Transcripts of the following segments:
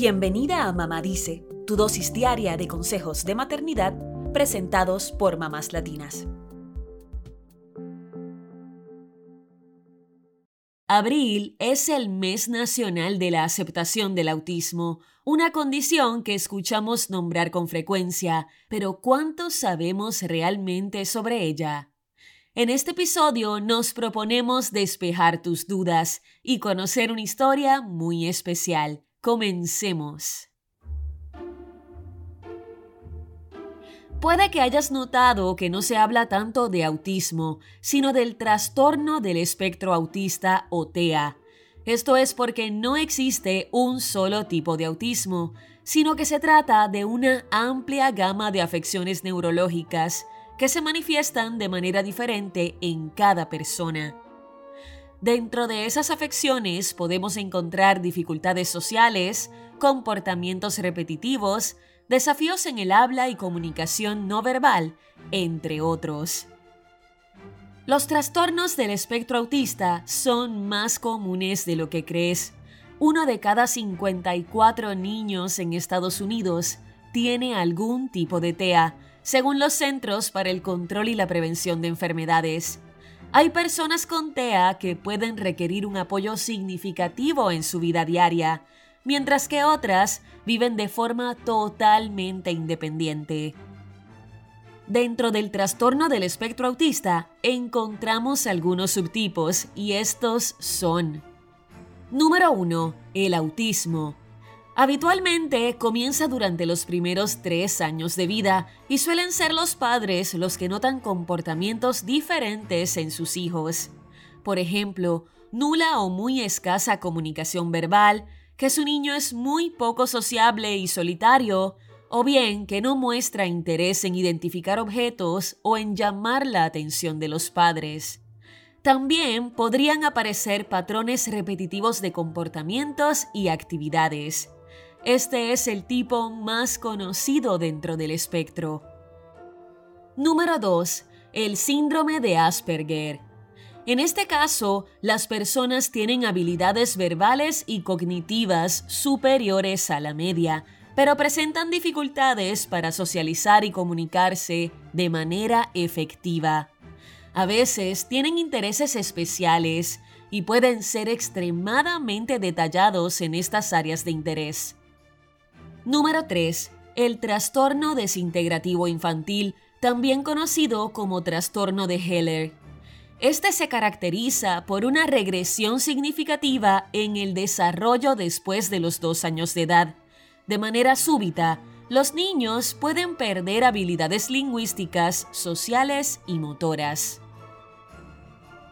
Bienvenida a Mamá Dice, tu dosis diaria de consejos de maternidad presentados por mamás latinas. Abril es el mes nacional de la aceptación del autismo, una condición que escuchamos nombrar con frecuencia, pero ¿cuánto sabemos realmente sobre ella? En este episodio nos proponemos despejar tus dudas y conocer una historia muy especial. Comencemos. Puede que hayas notado que no se habla tanto de autismo, sino del trastorno del espectro autista o TEA. Esto es porque no existe un solo tipo de autismo, sino que se trata de una amplia gama de afecciones neurológicas que se manifiestan de manera diferente en cada persona. Dentro de esas afecciones podemos encontrar dificultades sociales, comportamientos repetitivos, desafíos en el habla y comunicación no verbal, entre otros. Los trastornos del espectro autista son más comunes de lo que crees. Uno de cada 54 niños en Estados Unidos tiene algún tipo de TEA, según los Centros para el Control y la Prevención de Enfermedades. Hay personas con TEA que pueden requerir un apoyo significativo en su vida diaria, mientras que otras viven de forma totalmente independiente. Dentro del trastorno del espectro autista encontramos algunos subtipos y estos son Número 1. El autismo. Habitualmente comienza durante los primeros tres años de vida y suelen ser los padres los que notan comportamientos diferentes en sus hijos. Por ejemplo, nula o muy escasa comunicación verbal, que su niño es muy poco sociable y solitario, o bien que no muestra interés en identificar objetos o en llamar la atención de los padres. También podrían aparecer patrones repetitivos de comportamientos y actividades. Este es el tipo más conocido dentro del espectro. Número 2. El síndrome de Asperger. En este caso, las personas tienen habilidades verbales y cognitivas superiores a la media, pero presentan dificultades para socializar y comunicarse de manera efectiva. A veces tienen intereses especiales y pueden ser extremadamente detallados en estas áreas de interés. Número 3. El trastorno desintegrativo infantil, también conocido como trastorno de Heller. Este se caracteriza por una regresión significativa en el desarrollo después de los dos años de edad. De manera súbita, los niños pueden perder habilidades lingüísticas, sociales y motoras.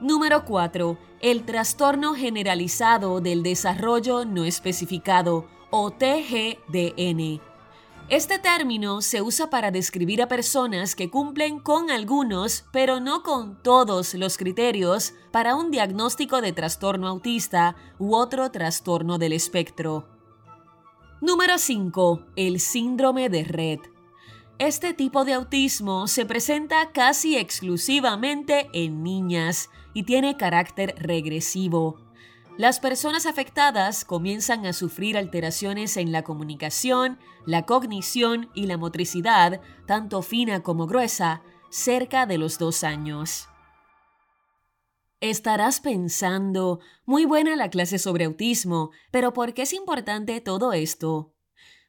Número 4. El trastorno generalizado del desarrollo no especificado o TGDN este término se usa para describir a personas que cumplen con algunos, pero no con todos los criterios para un diagnóstico de trastorno autista u otro trastorno del espectro. Número 5. El síndrome de Red. Este tipo de autismo se presenta casi exclusivamente en niñas y tiene carácter regresivo. Las personas afectadas comienzan a sufrir alteraciones en la comunicación, la cognición y la motricidad, tanto fina como gruesa, cerca de los dos años. Estarás pensando, muy buena la clase sobre autismo, pero ¿por qué es importante todo esto?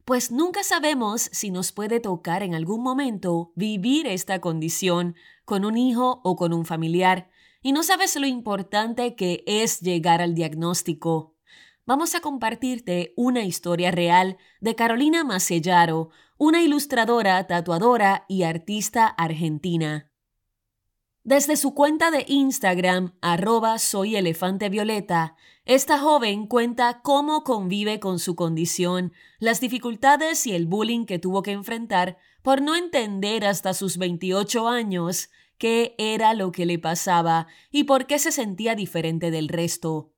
Pues nunca sabemos si nos puede tocar en algún momento vivir esta condición con un hijo o con un familiar, y no sabes lo importante que es llegar al diagnóstico. Vamos a compartirte una historia real de Carolina Macellaro, una ilustradora, tatuadora y artista argentina. Desde su cuenta de Instagram, arroba soy elefante violeta, esta joven cuenta cómo convive con su condición, las dificultades y el bullying que tuvo que enfrentar por no entender hasta sus 28 años qué era lo que le pasaba y por qué se sentía diferente del resto.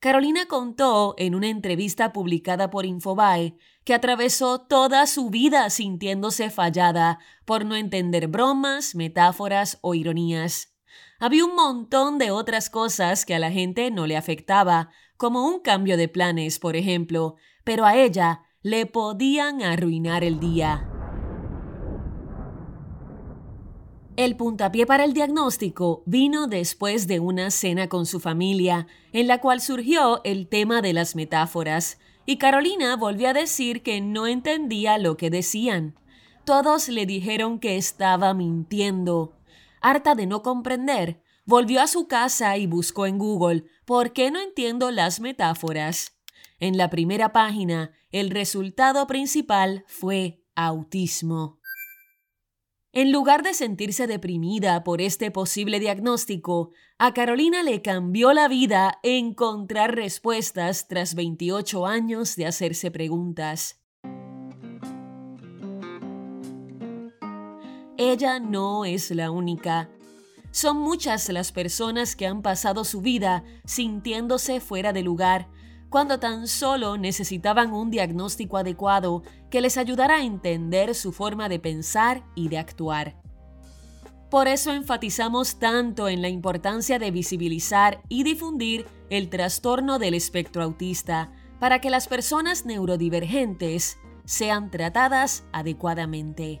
Carolina contó en una entrevista publicada por Infobae que atravesó toda su vida sintiéndose fallada por no entender bromas, metáforas o ironías. Había un montón de otras cosas que a la gente no le afectaba, como un cambio de planes, por ejemplo, pero a ella le podían arruinar el día. El puntapié para el diagnóstico vino después de una cena con su familia, en la cual surgió el tema de las metáforas, y Carolina volvió a decir que no entendía lo que decían. Todos le dijeron que estaba mintiendo. Harta de no comprender, volvió a su casa y buscó en Google ¿por qué no entiendo las metáforas? En la primera página, el resultado principal fue autismo. En lugar de sentirse deprimida por este posible diagnóstico, a Carolina le cambió la vida encontrar respuestas tras 28 años de hacerse preguntas. Ella no es la única. Son muchas las personas que han pasado su vida sintiéndose fuera de lugar, cuando tan solo necesitaban un diagnóstico adecuado que les ayudara a entender su forma de pensar y de actuar. Por eso enfatizamos tanto en la importancia de visibilizar y difundir el trastorno del espectro autista para que las personas neurodivergentes sean tratadas adecuadamente.